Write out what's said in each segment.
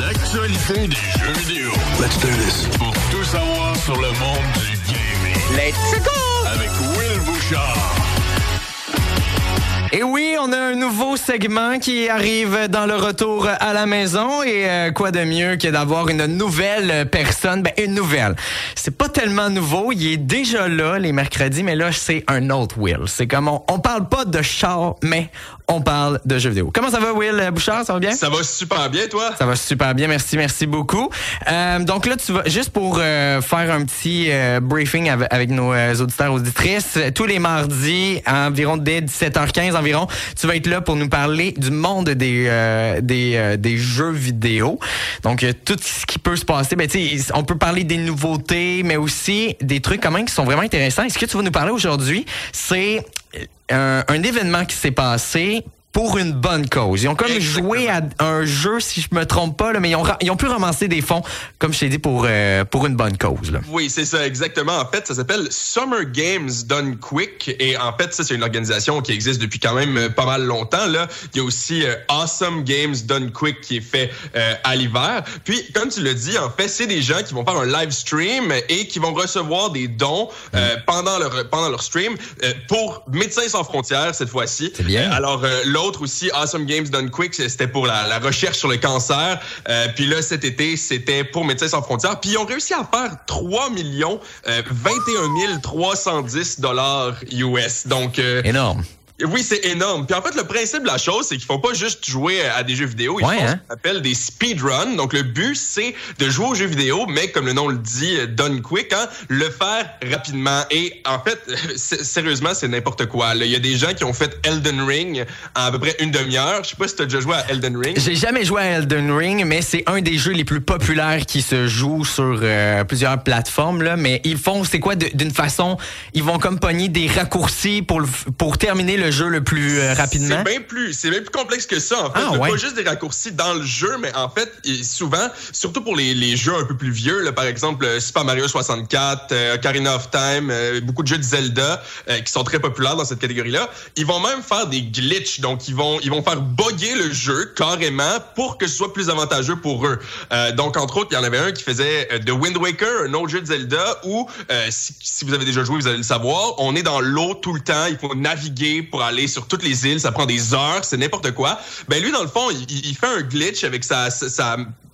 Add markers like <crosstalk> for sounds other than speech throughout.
L'actualité des jeux vidéo. Let's do this. Pour tout savoir sur le monde du gaming. Let's go! Avec Will Bouchard. Et oui, on a un nouveau segment qui arrive dans le retour à la maison. Et euh, quoi de mieux que d'avoir une nouvelle personne? Ben, une nouvelle. C'est pas tellement nouveau. Il est déjà là les mercredis, mais là, c'est un autre Will. C'est comme on, on parle pas de char, mais on parle de jeux vidéo. Comment ça va, Will Bouchard? Ça va bien? Ça va super bien, toi? Ça va super bien, merci, merci beaucoup. Euh, donc là, tu vas juste pour euh, faire un petit euh, briefing avec, avec nos euh, auditeurs auditrices. Tous les mardis, environ dès 17h15 environ, tu vas être là pour nous parler du monde des euh, des, euh, des jeux vidéo. Donc tout ce qui peut se passer, ben tu on peut parler des nouveautés, mais aussi des trucs quand même qui sont vraiment intéressants. Et ce que tu vas nous parler aujourd'hui, c'est un, événement qui s'est passé pour une bonne cause. Ils ont comme Exactement. joué à un jeu, si je me trompe pas, là, mais ils ont, ils ont pu ramasser des fonds, comme je t'ai dit, pour, euh, pour une bonne cause. Là. Oui, c'est ça, exactement. En fait, ça s'appelle Summer Games Done Quick. Et en fait, ça, c'est une organisation qui existe depuis quand même euh, pas mal longtemps. Là. Il y a aussi euh, Awesome Games Done Quick qui est fait euh, à l'hiver. Puis, comme tu l'as dit, en fait, c'est des gens qui vont faire un live stream et qui vont recevoir des dons euh, pendant, leur, pendant leur stream euh, pour Médecins sans frontières cette fois-ci. C'est bien. Alors, l'autre aussi, Awesome Games Done Quick, c'était pour la, recherche sur le cancer. Euh, puis là, cet été, c'était pour Médecins sans frontières. Puis ils ont réussi à faire 3 millions euh, 21 310 dollars US. Donc, euh, Énorme. Oui, c'est énorme. Puis en fait, le principe de la chose, c'est qu'ils font pas juste jouer à des jeux vidéo, ils Ouais, font hein? ce qu'on appelle des speedruns. Donc le but, c'est de jouer aux jeux vidéo, mais comme le nom le dit, euh, done quick, hein, le faire rapidement. Et en fait, <laughs> sérieusement, c'est n'importe quoi. là. Il y a des gens qui ont fait Elden Ring en à peu près une demi-heure. Je sais pas si tu as déjà joué à Elden Ring. J'ai jamais joué à Elden Ring, mais c'est un des jeux les plus populaires qui se joue sur euh, plusieurs plateformes. Là. Mais ils font, c'est quoi, d'une façon, ils vont comme pogner des raccourcis pour, le pour terminer le jeu le plus euh, rapidement? C'est bien plus, c'est bien plus complexe que ça en fait. Ah, ouais. Pas juste des raccourcis dans le jeu, mais en fait, souvent, surtout pour les, les jeux un peu plus vieux, là, par exemple euh, Super Mario 64, euh, Ocarina of Time, euh, beaucoup de jeux de Zelda qui sont très populaires dans cette catégorie-là, ils vont même faire des glitches, donc ils vont ils vont faire bugger le jeu carrément pour que ce soit plus avantageux pour eux. Donc entre autres, il y en avait un qui faisait The Wind Waker, un autre jeu de Zelda où si, si vous avez déjà joué, vous allez le savoir, on est dans l'eau tout le temps, il faut naviguer pour aller sur toutes les îles, ça prend des heures, c'est n'importe quoi. Ben lui dans le fond, il, fait un glitch avec sa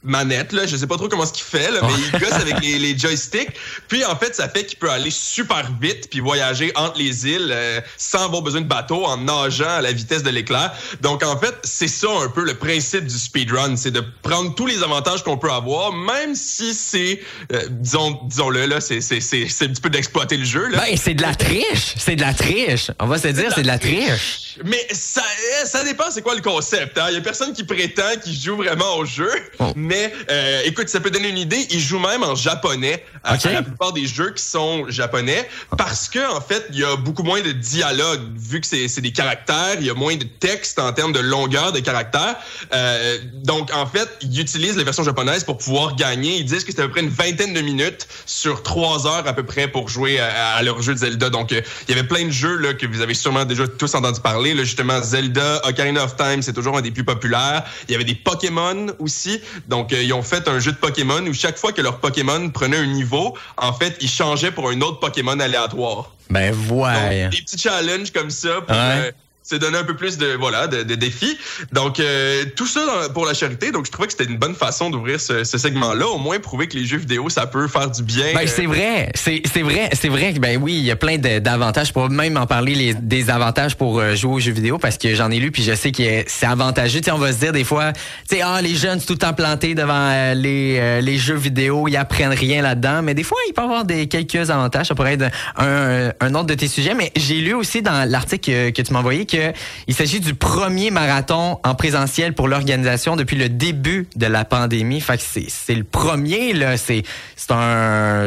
manette là, je sais pas trop comment ce qu'il fait là, mais il gosse avec les, les <laughs> joysticks. Puis en fait, ça fait qu'il peut aller super vite puis voyager entre les îles euh, sans avoir besoin de bateau en nageant à la vitesse de l'éclair. Donc en fait, c'est ça un peu le principe du speedrun, c'est de prendre tous les avantages qu'on peut avoir même si c'est euh, disons disons-le là, c'est c'est c'est c'est un petit peu d'exploiter le jeu là. Ben, c'est de la triche. C'est de la triche. On va se dire, c'est de la triche. Mais ça, eh, ça dépend c'est quoi le concept. Hein? Il y a personne qui prétend qu'il joue vraiment au jeu. Oh. Mais euh, écoute, ça peut donner une idée. Il joue même en japonais à, Ok. à la plupart des jeux qui sont japonais parce que en fait, il y a beaucoup moins de dialogue vu que c'est des caractères. Il y a moins de texte en termes de longueur de caractères. Euh, donc en fait, ils utilisent les versions japonaises pour pouvoir gagner. Ils disent que c'est à peu près une vingtaine de minutes sur trois heures à peu près pour jouer à, à leur jeu de Zelda. Donc euh, il y avait plein de jeux là que vous avez sûrement déjà tous entendu parler. Là, justement, Zelda, Ocarina of Time, c'est toujours un des plus populaires. Il y avait des Pokémon aussi. Donc euh, ils ont fait un jeu de Pokémon où chaque fois que leur Pokémon prenait un niveau, en fait, ils changeaient pour un autre Pokémon aléatoire. Ben, Donc, ouais. des petits challenges comme ça pour Ouais. euh, se donner un peu plus de voilà de, de défis. Donc euh, tout ça dans- pour la charité. Donc je trouvais que c'était une bonne façon d'ouvrir ce, ce segment-là, au moins prouver que les jeux vidéo ça peut faire du bien. Ben, Euh, c'est vrai, c'est c'est vrai, c'est vrai que ben oui, il y a plein d'avantages. Je pourrais même en parler les, des avantages pour euh, jouer aux jeux vidéo parce que j'en ai lu puis je sais que c'est avantageux. Tu sais, on va se dire des fois, tu sais, ah les jeunes sont tout le temps plantés devant euh, les euh, les jeux vidéo, ils apprennent rien là-dedans. Mais des fois, il peut y avoir des quelques avantages. Ça pourrait être un, un autre de tes sujets. Mais j'ai lu aussi dans l'article que, que tu m'as envoyé que il s'agit du premier marathon en présentiel pour l'organisation depuis le début de la pandémie. Fait que c'est c'est le premier là. C'est c'est un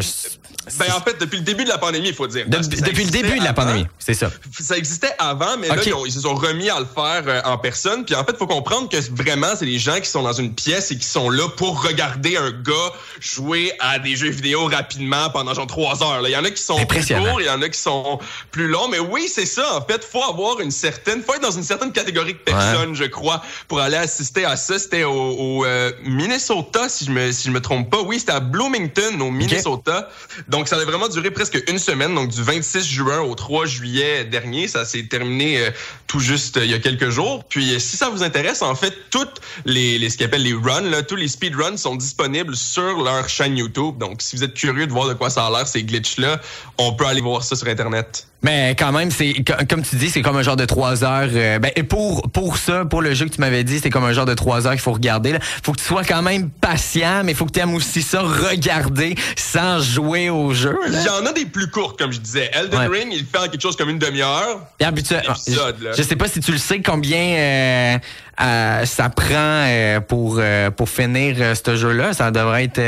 Ben, en fait, depuis le début de la pandémie, il faut dire. De- depuis le début de la pandémie, c'est ça. Ça existait avant, mais là, ils, se sont remis à le faire euh, en personne. Puis en fait, il faut comprendre que vraiment, c'est des gens qui sont dans une pièce et qui sont là pour regarder un gars jouer à des jeux vidéo rapidement pendant genre trois heures. là. Il y en a qui sont plus courts, il y en a qui sont plus longs. Mais oui, c'est ça. En fait, faut avoir une certaine, faut être dans une certaine catégorie de personnes, je crois, pour aller assister à ça. C'était au, au, euh, Minnesota, si je me si je me trompe pas. Oui, c'était à Bloomington, au Minnesota. Donc, ça a vraiment duré presque une semaine, donc du 26 juin au 3 juillet dernier. Ça s'est terminé euh, tout juste euh, il y a quelques jours. Puis, euh, si ça vous intéresse, en fait, toutes les, les ce qu'ils appellent les runs, là, tous les speedruns sont disponibles sur leur chaîne YouTube. Donc, si vous êtes curieux de voir de quoi ça a l'air, ces glitches-là, on peut aller voir ça sur Internet. Mais quand même, c'est co- comme tu dis, c'est comme un genre de trois heures. euh, ben, pour pour ça, pour le jeu que tu m'avais dit, c'est comme un genre de trois heures qu'il faut regarder. Là. Faut que tu sois quand même patient, mais faut que tu aimes aussi ça regarder sans jouer au jeu. là. Il y en a des plus courtes, comme je disais. Elden Ouais. Ring, il fait en quelque chose comme une demi-heure. Et habituel- épisode, là. je, je sais pas si tu le sais combien euh, euh, ça prend euh, pour euh, pour finir euh, ce jeu-là. Ça devrait être.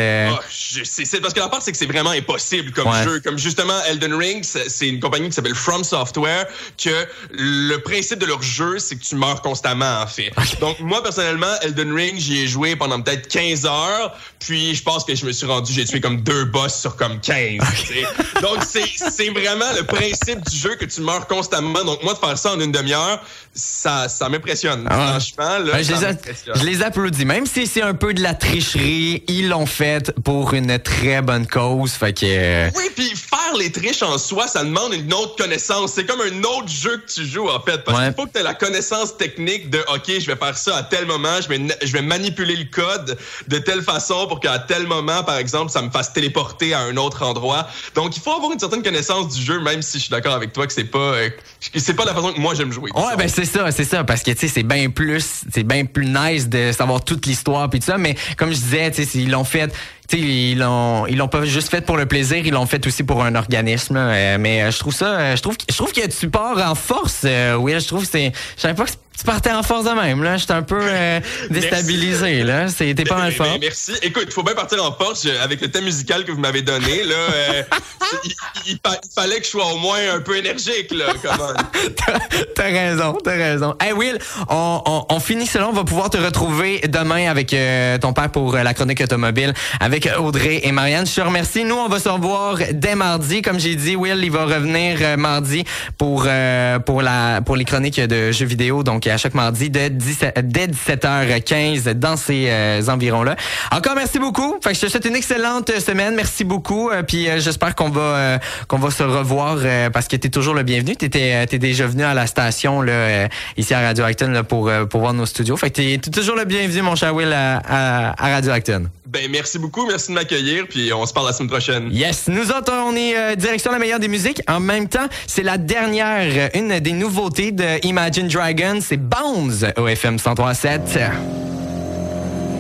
je- c'est c'est- parce que la part, c'est que c'est vraiment impossible comme Ouais. jeu. Comme justement Elden Ring, c'est une compagnie qui s'appelle From Software, que le principe de leur jeu, c'est que tu meurs constamment, en fait. Donc, moi, personnellement, Elden Ring, j'y ai joué pendant peut-être 15 heures, puis je pense que je me suis rendu, j'ai tué comme deux boss sur comme 15. tu sais. Donc, c'est c'est vraiment le principe du jeu que tu meurs constamment. Donc, moi, de faire ça en une demi-heure, ça, ça m'impressionne. Ah. Franchement, là, Ben, je, les a- m'impressionne. je les applaudis. Même si c'est un peu de la tricherie, ils l'ont fait pour une très bonne cause. Fait que. euh, Oui, puis faire les triches en soi, ça demande une autre connaissance. C'est comme un autre jeu que tu joues, en fait. Parce Ouais. qu'il faut que tu aies la connaissance technique de, OK, je vais faire ça à tel moment, je vais, na- je vais manipuler le code de telle façon pour qu'à tel moment, par exemple, ça me fasse téléporter à un autre endroit. Donc, il faut avoir une certaine connaissance du jeu, même si je suis d'accord avec toi que c'est pas, euh, c'est pas la façon que moi j'aime jouer. Ouais, ben c'est ça, c'est ça, parce que tu sais, c'est bien plus, c'est bien plus nice de savoir toute l'histoire puis tout ça. Mais comme je disais, ils l'ont fait, tu sais, ils l'ont, ils l'ont pas juste fait pour le plaisir, ils l'ont fait aussi pour un organisme. euh, mais euh, je trouve ça, euh, je trouve, je trouve que tu pars en force. Oui, je trouve c'est, je savais pas que tu partais en force de même. Là, j'étais un peu euh, <laughs> déstabilisé. Là, t'es pas mal Ben, fort. ben, merci. Écoute, il faut bien partir en force avec le thème musical que vous m'avez donné. Là, euh, <laughs> il, il fa- il fallait que je sois au moins un peu énergique. Là. <laughs> T'as- T'as raison, t'as raison. Hey Will, on, on, on finit cela. On va pouvoir te retrouver demain avec euh, ton père pour euh, la chronique automobile, avec Audrey et Marianne. Je te remercie. Nous, on va se revoir dès mardi. Comme j'ai dit, Will, il va revenir mardi pour euh, pour la pour les chroniques de jeux vidéo. Donc à chaque mardi dès 17, dès 17h15 dans ces euh, environs-là. Encore merci beaucoup. Fait que je te souhaite une excellente semaine. Merci beaucoup. Euh, puis euh, j'espère qu'on va euh, qu'on va se revoir euh, parce que t'es toujours le bienvenu. T'étais euh, t'es déjà venu à la station là euh, ici à Radio Acton là, pour euh, pour voir nos studios. Fait que t'es t'es toujours le bienvenu mon cher Will à, à Radio Acton. Ben, merci beaucoup. Merci de m'accueillir. Puis on se parle la semaine prochaine. Yes, nous autres on est euh, direction la meilleure des musiques. En même temps, c'est la dernière euh, une des nouveautés de Imagine Dragons, c'est Bones au FM 103.7.